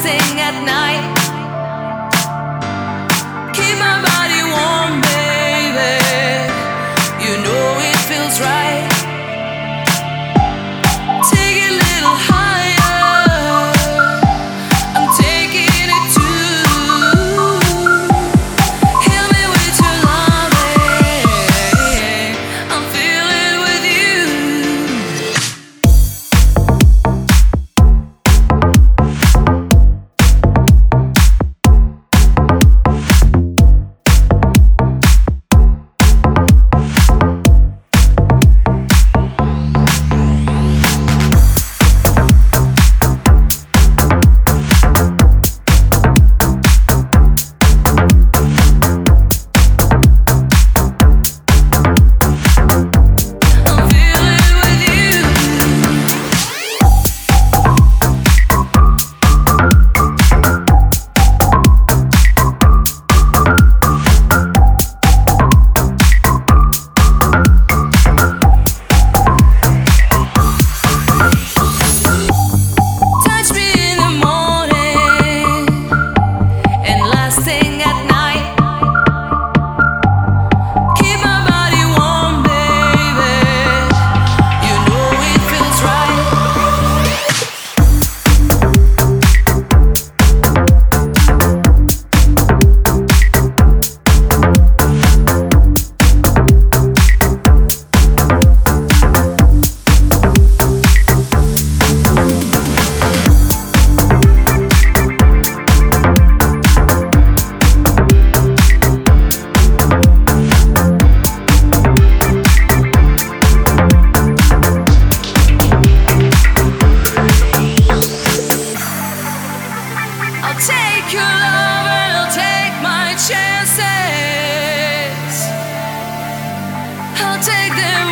sing at night. Keep my body. there